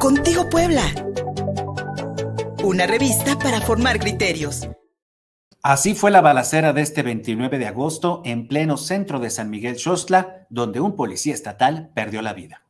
Contigo Puebla. Una revista para formar criterios. Así fue la balacera de este 29 de agosto en pleno centro de San Miguel Xostla, donde un policía estatal perdió la vida.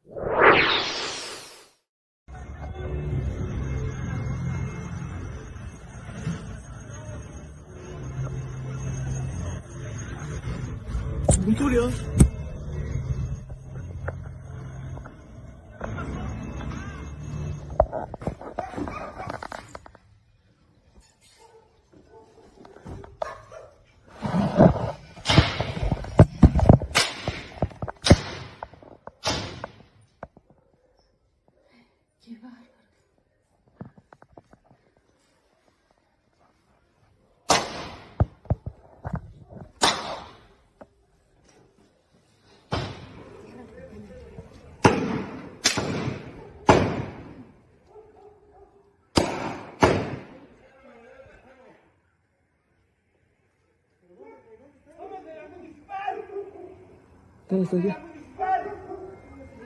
¿Dónde estoy yo?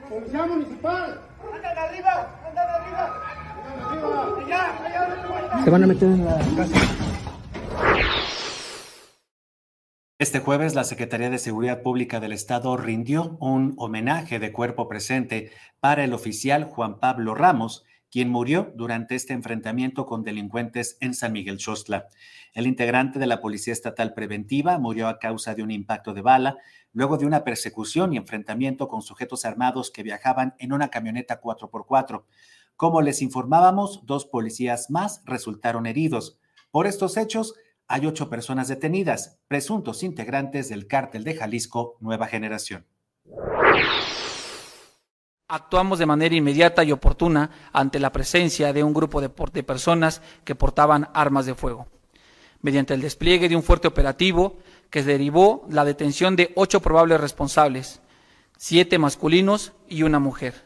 ¡Policía municipal! ¡Andan arriba! Se van a meter en la casa. Este jueves, la Secretaría de Seguridad Pública del Estado rindió un homenaje de cuerpo presente para el oficial Juan Pablo Ramos, quien murió durante este enfrentamiento con delincuentes en San Miguel Xostla. El integrante de la Policía Estatal Preventiva murió a causa de un impacto de bala luego de una persecución y enfrentamiento con sujetos armados que viajaban en una camioneta 4x4. Como les informábamos, dos policías más resultaron heridos. Por estos hechos, hay ocho personas detenidas, presuntos integrantes del cártel de Jalisco Nueva Generación. Actuamos de manera inmediata y oportuna ante la presencia de un grupo de, personas que portaban armas de fuego. Mediante el despliegue de un fuerte operativo que derivó la detención de ocho probables responsables, siete masculinos y una mujer.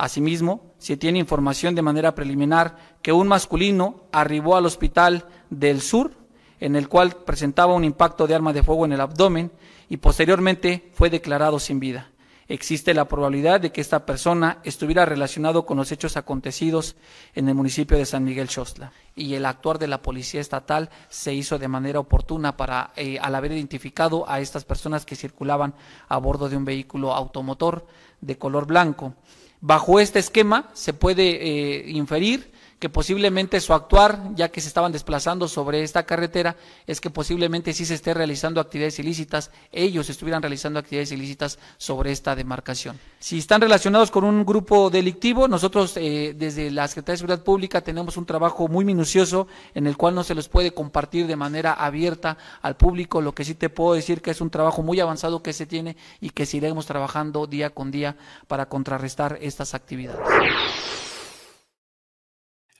Asimismo, se tiene información de manera preliminar que un masculino arribó al hospital del sur, en el cual presentaba un impacto de arma de fuego en el abdomen y posteriormente fue declarado sin vida existe la probabilidad de que esta persona estuviera relacionado con los hechos acontecidos en el municipio de San Miguel Xostla. Y el actuar de la Policía Estatal se hizo de manera oportuna para, eh, al haber identificado a estas personas que circulaban a bordo de un vehículo automotor de color blanco. Bajo este esquema se puede eh, inferir que posiblemente su actuar, ya que se estaban desplazando sobre esta carretera, es que posiblemente sí se esté realizando actividades ilícitas, ellos estuvieran realizando actividades ilícitas sobre esta demarcación. Si están relacionados con un grupo delictivo, nosotros eh, desde la Secretaría de Seguridad Pública tenemos un trabajo muy minucioso en el cual no se les puede compartir de manera abierta al público, lo que sí te puedo decir que es un trabajo muy avanzado que se tiene y que seguiremos trabajando día con día para contrarrestar estas actividades.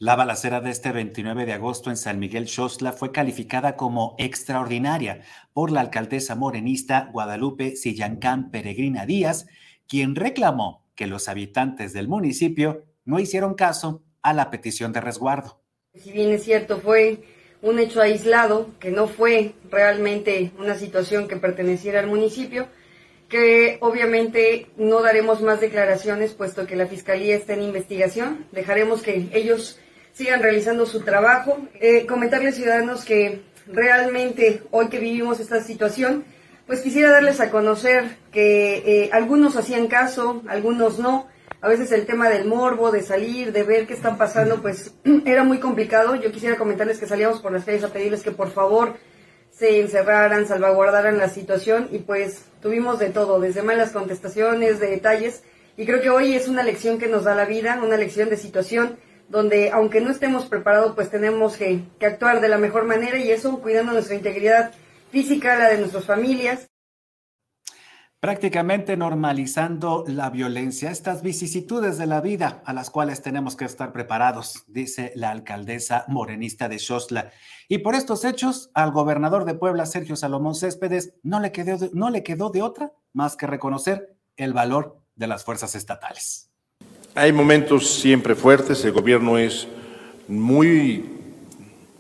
La balacera de este 29 de agosto en San Miguel Xostla fue calificada como extraordinaria por la alcaldesa morenista Guadalupe Sillancán Peregrina Díaz, quien reclamó que los habitantes del municipio no hicieron caso a la petición de resguardo. Si bien es cierto, fue un hecho aislado, que no fue realmente una situación que perteneciera al municipio, que obviamente no daremos más declaraciones puesto que la Fiscalía está en investigación. Dejaremos que ellos sigan realizando su trabajo. Eh, comentarles, ciudadanos, que realmente hoy que vivimos esta situación, pues quisiera darles a conocer que eh, algunos hacían caso, algunos no. A veces el tema del morbo, de salir, de ver qué están pasando, pues era muy complicado. Yo quisiera comentarles que salíamos por las calles a pedirles que por favor se encerraran, salvaguardaran la situación y pues tuvimos de todo, desde malas contestaciones, de detalles. Y creo que hoy es una lección que nos da la vida, una lección de situación donde aunque no estemos preparados, pues tenemos que, actuar de la mejor manera y eso cuidando nuestra integridad física, la de nuestras familias. Prácticamente normalizando la violencia, estas vicisitudes de la vida a las cuales tenemos que estar preparados, dice la alcaldesa morenista de Xosla. Y por estos hechos, al gobernador de Puebla, Sergio Salomón Céspedes, no le quedó no le quedó de otra más que reconocer el valor de las fuerzas estatales. Hay momentos siempre fuertes, el gobierno es muy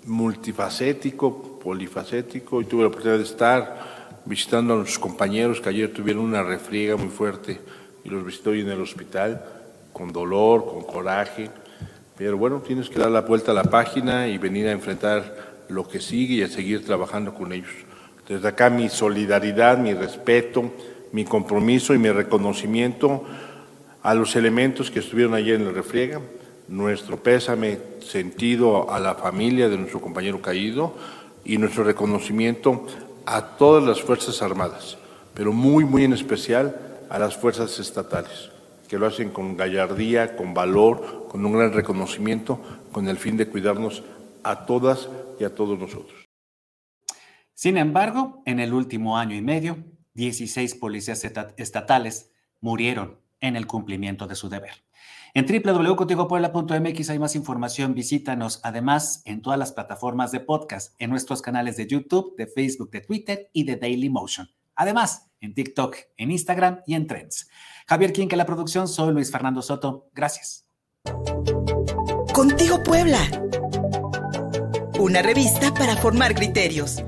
multifacético, polifacético, y tuve la oportunidad de estar visitando a nuestros compañeros que ayer tuvieron una refriega muy fuerte y los visité hoy en el hospital. con dolor, con coraje, pero bueno, tienes que dar la vuelta a la página y venir a enfrentar lo que sigue y a seguir trabajando con ellos. Desde acá mi solidaridad, mi respeto, mi compromiso y mi reconocimiento a los elementos que estuvieron ayer en la refriega, nuestro pésame sentido a la familia de nuestro compañero caído y nuestro reconocimiento a todas las Fuerzas Armadas, pero muy, muy en especial a las fuerzas estatales, que lo hacen con gallardía, con valor, con un gran reconocimiento, con el fin de cuidarnos a todas y a todos nosotros. Sin embargo, en el último año y medio, 16 policías estatales murieron en el cumplimiento de su deber. En www.contigopuebla.mx hay más información, visítanos además en todas las plataformas de podcast, en nuestros canales de YouTube, de Facebook, de Twitter y de Daily Motion. Además, en TikTok, en Instagram y en Trends. Javier Quinque, la producción, soy Luis Fernando Soto. Gracias. Contigo Puebla. Una revista para formar criterios.